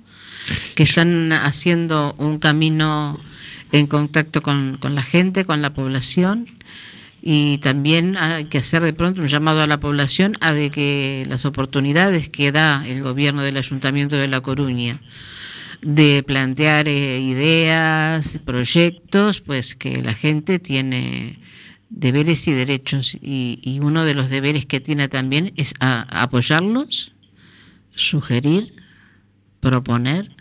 que están haciendo un camino en contacto con, con la gente, con la población. Y también hay que hacer de pronto un llamado a la población a de que las oportunidades que da el gobierno del Ayuntamiento de La Coruña de plantear eh, ideas, proyectos, pues que la gente tiene deberes y derechos y, uno de los deberes que tiene también es apoyarlos, sugerir, proponer,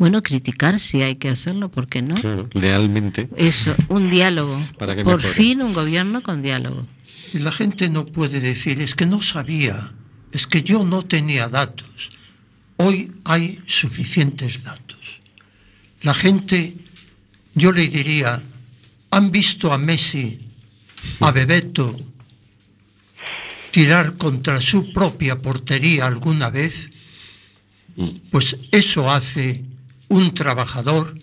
bueno, criticar si hay que hacerlo, ¿por qué no? Claro, lealmente. Eso, un diálogo. Para que Por mejore. fin un gobierno con diálogo. Y la gente no puede decir, es que no sabía, es que yo no tenía datos. Hoy hay suficientes datos. La gente, yo le diría, ¿han visto a Messi, a Bebeto, tirar contra su propia portería alguna vez? Pues eso hace un trabajador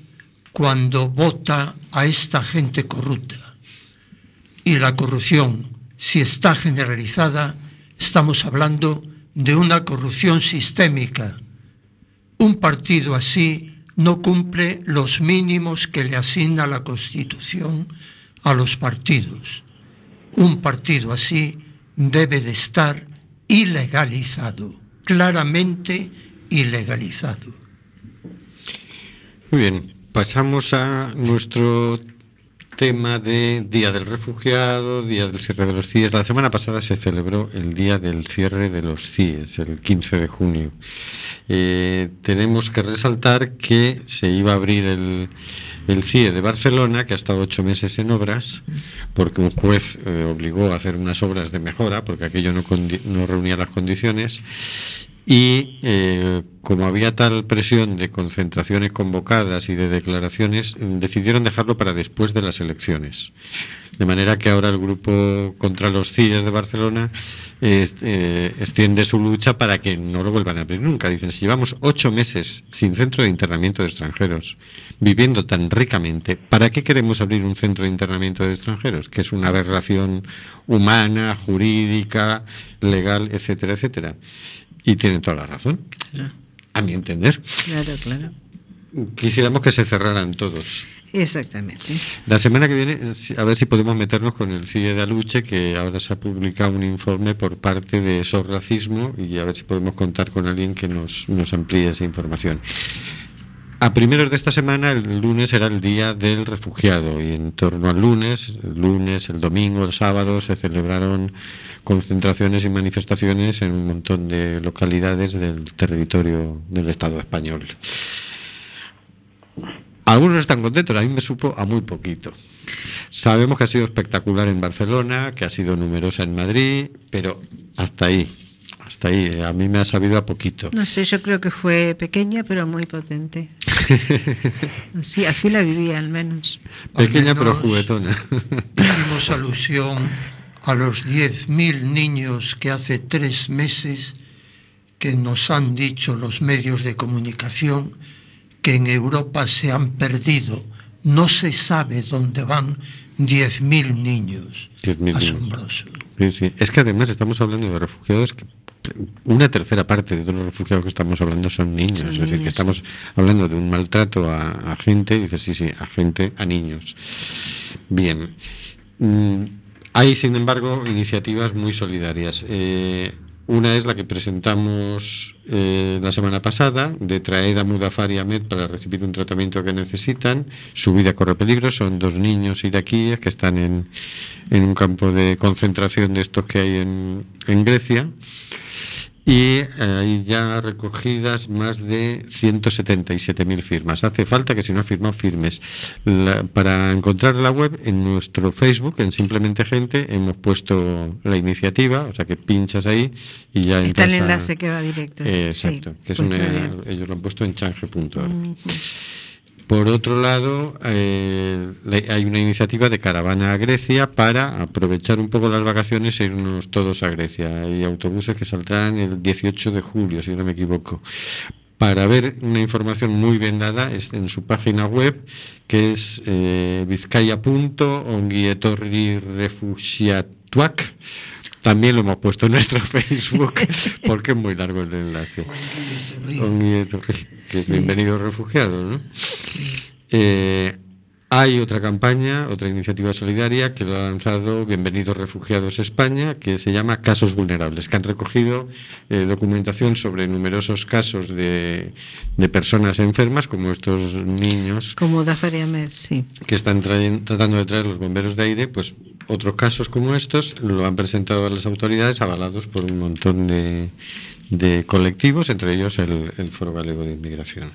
cuando vota a esta gente corrupta. Y la corrupción, si está generalizada, estamos hablando de una corrupción sistémica. Un partido así no cumple los mínimos que le asigna la Constitución a los partidos. Un partido así debe de estar ilegalizado, claramente ilegalizado. Muy bien, pasamos a nuestro tema de Día del Refugiado, Día del cierre de los CIES. La semana pasada se celebró el Día del cierre de los CIES, el 15 de junio. Eh, tenemos que resaltar que se iba a abrir el, el CIE de Barcelona, que ha estado ocho meses en obras, porque un juez eh, obligó a hacer unas obras de mejora, porque aquello no, no reunía las condiciones. Y eh, como había tal presión de concentraciones convocadas y de declaraciones, decidieron dejarlo para después de las elecciones. De manera que ahora el grupo contra los CIES de Barcelona eh, extiende su lucha para que no lo vuelvan a abrir nunca. Dicen, si llevamos ocho meses sin centro de internamiento de extranjeros, viviendo tan ricamente, ¿para qué queremos abrir un centro de internamiento de extranjeros? Que es una aberración humana, jurídica, legal, etcétera, etcétera. Y tienen toda la razón, Claro, a mi entender. claro, claro. Quisiéramos que se cerraran todos. Exactamente. La semana que viene, a ver si podemos meternos con el CIE de Aluche, que ahora se ha publicado un informe por parte de SOS Racismo y a ver si podemos contar con alguien que nos, nos amplíe esa información. A primeros de esta semana, el lunes era el Día del Refugiado y en torno al lunes, el lunes, el domingo, el sábado, se celebraron concentraciones y manifestaciones en un montón de localidades del territorio del Estado español. Algunos están contentos, a mí me supo a muy poquito. Sabemos que ha sido espectacular en Barcelona, que ha sido numerosa en Madrid, pero hasta ahí, hasta ahí, a mí me ha sabido a poquito. No sé, yo creo que fue pequeña, pero muy potente. Así, así la vivía al menos. Pequeña Al pero menos juguetona. Hicimos alusión a los 10.000 niños que hace tres meses que nos han dicho los medios de comunicación que en Europa se han perdido. No se sabe dónde van 10.000 niños. 10.000 niños. Asombroso. Sí, sí. Es que además estamos hablando de refugiados que una tercera parte de todos los refugiados que estamos hablando son niños, Son es decir, que niños, estamos hablando de un maltrato a, a gente, dices, sí, sí, a gente, a niños. Bien. Mm, hay, sin embargo, iniciativas muy solidarias. Eh, una es la que presentamos eh, la semana pasada, de traer a Mudafar y Ahmed para recibir un tratamiento que necesitan. Su vida corre peligro. Son dos niños iraquíes que están en, en un campo de concentración de estos que hay en, en Grecia. Y eh, hay ya recogidas más de 177.000 firmas. Hace falta que si no has firmado, firmes. La- para encontrar la web, en nuestro Facebook, en Simplemente Gente, hemos puesto la iniciativa, o sea que pinchas ahí y ya Está el a- enlace que va directo. Eh, Sí, exacto, que es pues una- ellos lo han puesto en change.org. Ujú. Por otro lado, eh, hay una iniciativa de caravana a Grecia para aprovechar un poco las vacaciones e irnos todos a Grecia. Hay autobuses que saldrán el 18 de julio, si no me equivoco. Para ver una información muy bien dada es en su página web, que es eh, vizcaya.ongietorrirefugiatuac. También lo hemos puesto en nuestro Facebook, porque es muy largo el enlace. Que es bienvenido refugiado, ¿no? Eh, hay otra campaña, otra iniciativa solidaria que lo ha lanzado Bienvenidos Refugiados España, que se llama Casos Vulnerables, que han recogido eh, documentación sobre numerosos casos de, de personas enfermas, como estos niños Como Dafaria Med, sí. que están tratando de traer los bomberos de aire, pues otros casos como estos lo han presentado las autoridades avalados por un montón de, de colectivos, entre ellos el, Foro Galego de Inmigración.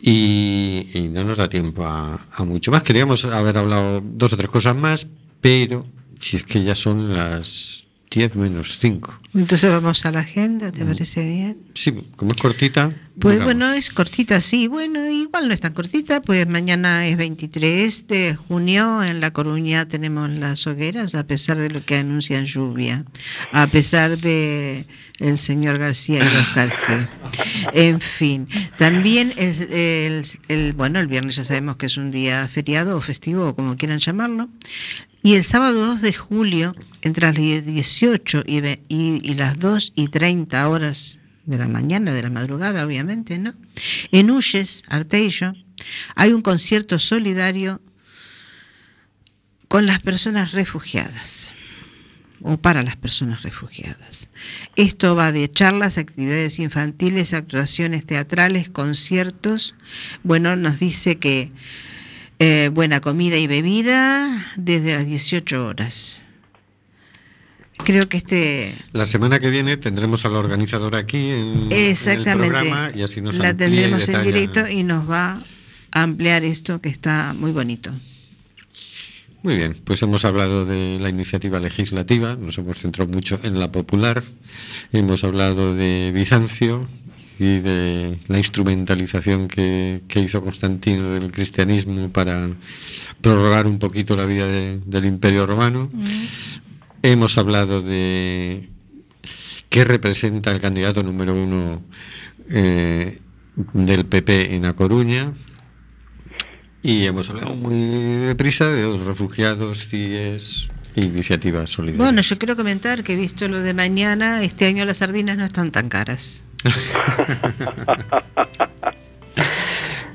Y, no nos da tiempo a mucho más. Queríamos haber hablado dos o tres cosas más, pero si es que ya son las 10 menos 5. Entonces vamos a la agenda, ¿te parece bien? Sí, como es cortita. Pues digamos. bueno, es cortita, sí. Bueno, igual no es tan cortita, pues mañana es 23 de junio. En La Coruña tenemos las hogueras, a pesar de lo que anuncian lluvia, a pesar de el señor García y Oscar G. En fin, también el, el- el- bueno, el viernes ya sabemos que es un día feriado o festivo, o como quieran llamarlo. Y el sábado 2 de julio, entre las 18 y, las 2 y 30 horas de la mañana, de la madrugada, obviamente, ¿no? En Uyes, Arteillo, hay un concierto solidario con las personas refugiadas. o para las personas refugiadas. Esto va de charlas, actividades infantiles, actuaciones teatrales, conciertos. Bueno, nos dice que eh, buena comida y bebida desde las 18 horas. Creo que este... La semana que viene tendremos a la organizadora aquí en, Exactamente. en el programa y así nos la tendremos en directo y nos va a ampliar esto que está muy bonito. Muy bien, pues hemos hablado de la iniciativa legislativa, nos hemos centrado mucho en la popular, hemos hablado de Bizancio y de la instrumentalización que, que hizo Constantino del cristianismo para prorrogar un poquito la vida de- del imperio romano. Hemos hablado de qué representa el candidato número uno eh, del PP en A Coruña. Y hemos hablado muy deprisa de los refugiados, CIES e iniciativas solidarias. Bueno, yo quiero comentar que visto lo de mañana, este año las sardinas no están tan caras.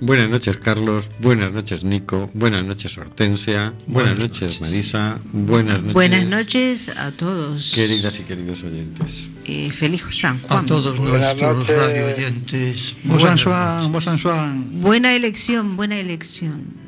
Buenas noches, Carlos. Buenas noches, Nico. Buenas noches, Hortensia. Buenas, noches, Marisa. Buenas noches. Buenas noches a todos. Queridas y queridos oyentes. Y feliz San Juan. A todos Buenas nuestros noches. radio oyentes. Swan. Buena elección, buena elección.